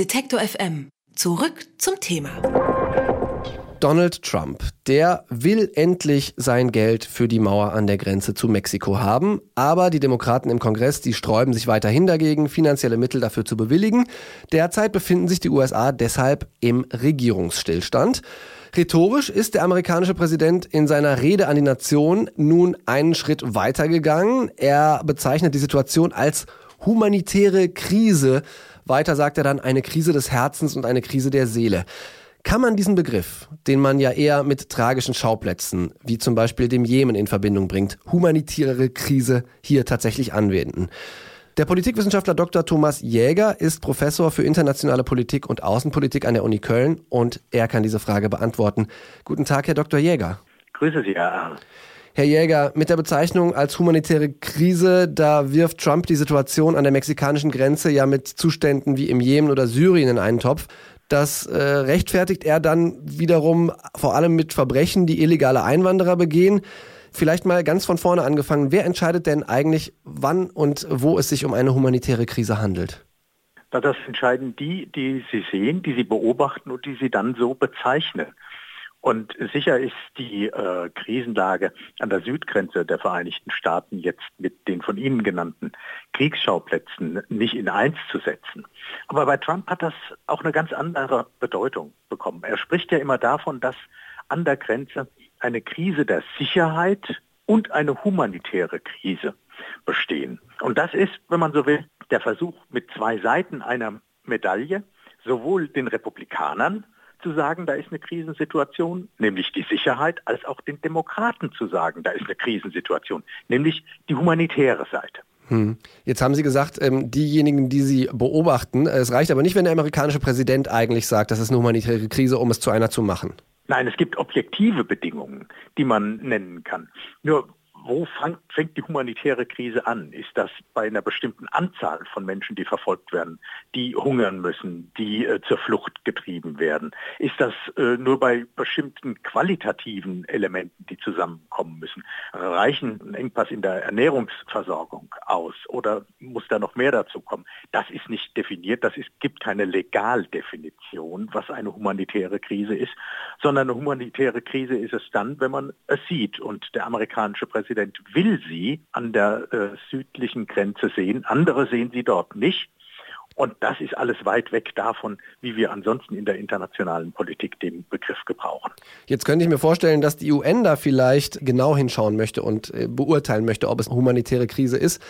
Detektor FM. Zurück zum Thema. Donald Trump, der will endlich sein Geld für die Mauer an der Grenze zu Mexiko haben, aber die Demokraten im Kongress, die sträuben sich weiterhin dagegen, finanzielle Mittel dafür zu bewilligen. Derzeit befinden sich die USA deshalb im Regierungsstillstand. Rhetorisch ist der amerikanische Präsident in seiner Rede an die Nation nun einen Schritt weitergegangen. Er bezeichnet die Situation als humanitäre Krise. Weiter sagt er dann eine Krise des Herzens und eine Krise der Seele. Kann man diesen Begriff, den man ja eher mit tragischen Schauplätzen, wie zum Beispiel dem Jemen in Verbindung bringt, humanitäre Krise hier tatsächlich anwenden? Der Politikwissenschaftler Dr. Thomas Jäger ist Professor für internationale Politik und Außenpolitik an der Uni Köln und er kann diese Frage beantworten. Guten Tag, Herr Dr. Jäger. Grüße Sie, Herr Arndt. Herr Jäger, mit der Bezeichnung als humanitäre Krise, da wirft Trump die Situation an der mexikanischen Grenze ja mit Zuständen wie im Jemen oder Syrien in einen Topf. Das äh, rechtfertigt er dann wiederum vor allem mit Verbrechen, die illegale Einwanderer begehen. Vielleicht mal ganz von vorne angefangen. Wer entscheidet denn eigentlich, wann und wo es sich um eine humanitäre Krise handelt? Das entscheiden die, die Sie sehen, die Sie beobachten und die Sie dann so bezeichnen. Und sicher ist die äh, Krisenlage an der Südgrenze der Vereinigten Staaten jetzt mit den von Ihnen genannten Kriegsschauplätzen nicht in eins zu setzen. Aber bei Trump hat das auch eine ganz andere Bedeutung bekommen. Er spricht ja immer davon, dass an der Grenze eine Krise der Sicherheit und eine humanitäre Krise bestehen. Und das ist, wenn man so will, der Versuch mit zwei Seiten einer Medaille, sowohl den Republikanern zu sagen, da ist eine Krisensituation, nämlich die Sicherheit, als auch den Demokraten zu sagen, da ist eine Krisensituation, nämlich die humanitäre Seite. Hm. Jetzt haben Sie gesagt, ähm, diejenigen, die Sie beobachten, es reicht aber nicht, wenn der amerikanische Präsident eigentlich sagt, das ist eine humanitäre Krise, um es zu einer zu machen. Nein, es gibt objektive Bedingungen, die man nennen kann. Nur wo fängt die humanitäre Krise an? Ist das bei einer bestimmten Anzahl von Menschen, die verfolgt werden, die hungern müssen, die äh, zur Flucht getrieben werden? Ist das äh, nur bei bestimmten qualitativen Elementen, die zusammenkommen müssen? Reichen ein Engpass in der Ernährungsversorgung aus oder muss da noch mehr dazu kommen? Das ist nicht definiert, das ist, gibt keine Legaldefinition, was eine humanitäre Krise ist, sondern eine humanitäre Krise ist es dann, wenn man es sieht und der amerikanische Präsident Präsident will sie an der äh, südlichen Grenze sehen. Andere sehen sie dort nicht. Und das ist alles weit weg davon, wie wir ansonsten in der internationalen Politik den Begriff gebrauchen. Jetzt könnte ich mir vorstellen, dass die UN da vielleicht genau hinschauen möchte und äh, beurteilen möchte, ob es eine humanitäre Krise ist.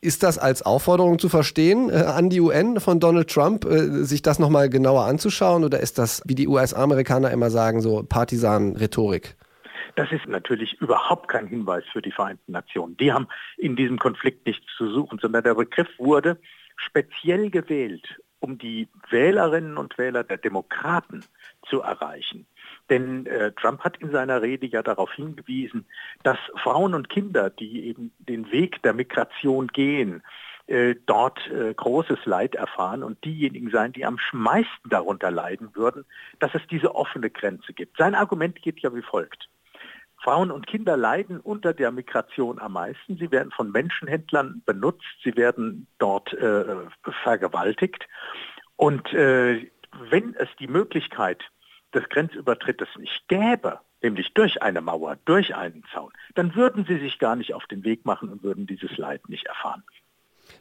Ist das als Aufforderung zu verstehen äh, an die UN von Donald Trump, äh, sich das nochmal genauer anzuschauen? Oder ist das, wie die US-Amerikaner immer sagen, so Partisan-Rhetorik? Das ist natürlich überhaupt kein Hinweis für die Vereinten Nationen. Die haben in diesem Konflikt nichts zu suchen, sondern der Begriff wurde speziell gewählt, um die Wählerinnen und Wähler der Demokraten zu erreichen. Denn äh, Trump hat in seiner Rede ja darauf hingewiesen, dass Frauen und Kinder, die eben den Weg der Migration gehen, äh, dort äh, großes Leid erfahren und diejenigen sein, die am meisten darunter leiden würden, dass es diese offene Grenze gibt. Sein Argument geht ja wie folgt. Frauen und Kinder leiden unter der Migration am meisten. Sie werden von Menschenhändlern benutzt, sie werden dort äh, vergewaltigt. Und äh, wenn es die Möglichkeit des Grenzübertrittes nicht gäbe, nämlich durch eine Mauer, durch einen Zaun, dann würden sie sich gar nicht auf den Weg machen und würden dieses Leid nicht erfahren.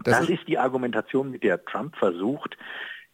Das, das ist die Argumentation, mit der Trump versucht,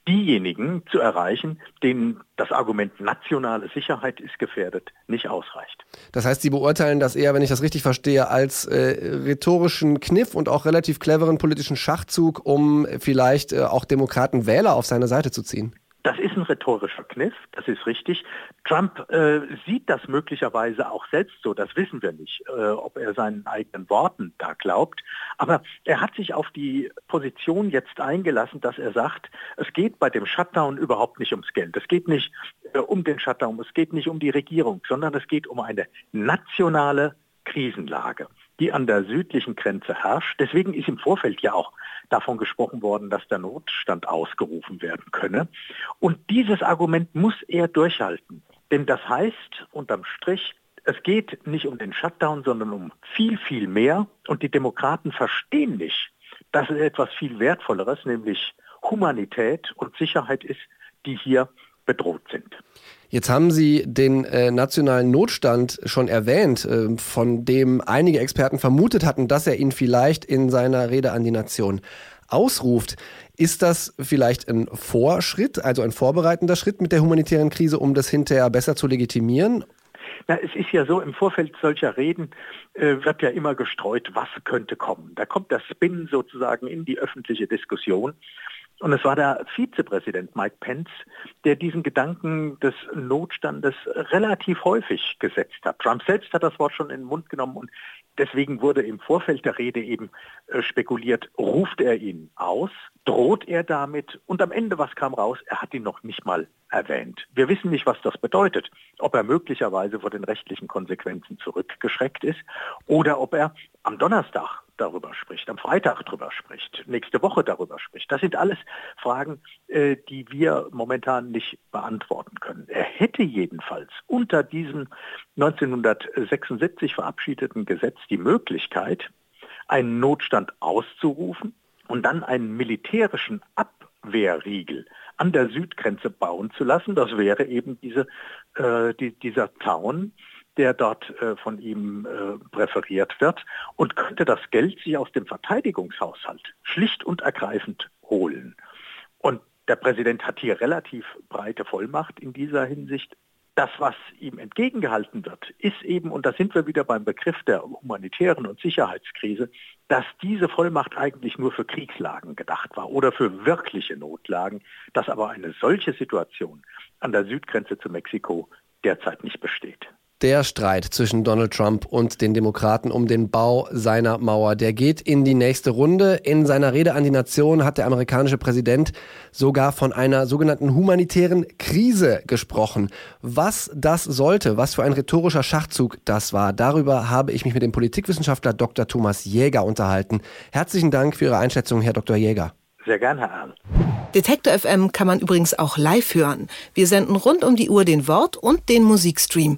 diejenigen zu erreichen, denen das Argument nationale Sicherheit ist gefährdet, nicht ausreicht. Das heißt, Sie beurteilen das eher, wenn ich das richtig verstehe, als äh, rhetorischen Kniff und auch relativ cleveren politischen Schachzug, um vielleicht äh, auch Demokraten Wähler auf seine Seite zu ziehen. Das ist ein rhetorischer Kniff, das ist richtig. Trump äh, sieht das möglicherweise auch selbst so, das wissen wir nicht, äh, ob er seinen eigenen Worten da glaubt. Aber er hat sich auf die Position jetzt eingelassen, dass er sagt, es geht bei dem Shutdown überhaupt nicht ums Geld. Es geht nicht äh, um den Shutdown, es geht nicht um die Regierung, sondern es geht um eine nationale Krisenlage die an der südlichen Grenze herrscht. Deswegen ist im Vorfeld ja auch davon gesprochen worden, dass der Notstand ausgerufen werden könne. Und dieses Argument muss er durchhalten. Denn das heißt, unterm Strich, es geht nicht um den Shutdown, sondern um viel, viel mehr. Und die Demokraten verstehen nicht, dass es etwas viel Wertvolleres, nämlich Humanität und Sicherheit ist, die hier bedroht sind. Jetzt haben Sie den äh, nationalen Notstand schon erwähnt, äh, von dem einige Experten vermutet hatten, dass er ihn vielleicht in seiner Rede an die Nation ausruft. Ist das vielleicht ein Vorschritt, also ein vorbereitender Schritt mit der humanitären Krise, um das hinterher besser zu legitimieren? Na, es ist ja so, im Vorfeld solcher Reden äh, wird ja immer gestreut, was könnte kommen. Da kommt der Spin sozusagen in die öffentliche Diskussion. Und es war der Vizepräsident Mike Pence, der diesen Gedanken des Notstandes relativ häufig gesetzt hat. Trump selbst hat das Wort schon in den Mund genommen und deswegen wurde im Vorfeld der Rede eben äh, spekuliert, ruft er ihn aus, droht er damit und am Ende, was kam raus, er hat ihn noch nicht mal erwähnt. Wir wissen nicht, was das bedeutet, ob er möglicherweise vor den rechtlichen Konsequenzen zurückgeschreckt ist oder ob er am Donnerstag darüber spricht, am Freitag darüber spricht, nächste Woche darüber spricht. Das sind alles Fragen, äh, die wir momentan nicht beantworten können. Er hätte jedenfalls unter diesem 1976 verabschiedeten Gesetz die Möglichkeit, einen Notstand auszurufen und dann einen militärischen Abwehrriegel an der Südgrenze bauen zu lassen. Das wäre eben diese, äh, die, dieser Zaun, der dort äh, von ihm äh, präferiert wird und könnte das Geld sich aus dem Verteidigungshaushalt schlicht und ergreifend holen. Und der Präsident hat hier relativ breite Vollmacht in dieser Hinsicht. Das, was ihm entgegengehalten wird, ist eben, und da sind wir wieder beim Begriff der humanitären und Sicherheitskrise, dass diese Vollmacht eigentlich nur für Kriegslagen gedacht war oder für wirkliche Notlagen, dass aber eine solche Situation an der Südgrenze zu Mexiko derzeit nicht besteht. Der Streit zwischen Donald Trump und den Demokraten um den Bau seiner Mauer, der geht in die nächste Runde. In seiner Rede an die Nation hat der amerikanische Präsident sogar von einer sogenannten humanitären Krise gesprochen. Was das sollte, was für ein rhetorischer Schachzug das war, darüber habe ich mich mit dem Politikwissenschaftler Dr. Thomas Jäger unterhalten. Herzlichen Dank für Ihre Einschätzung, Herr Dr. Jäger. Sehr gern, Herr Erl. Detektor FM kann man übrigens auch live hören. Wir senden rund um die Uhr den Wort- und den Musikstream.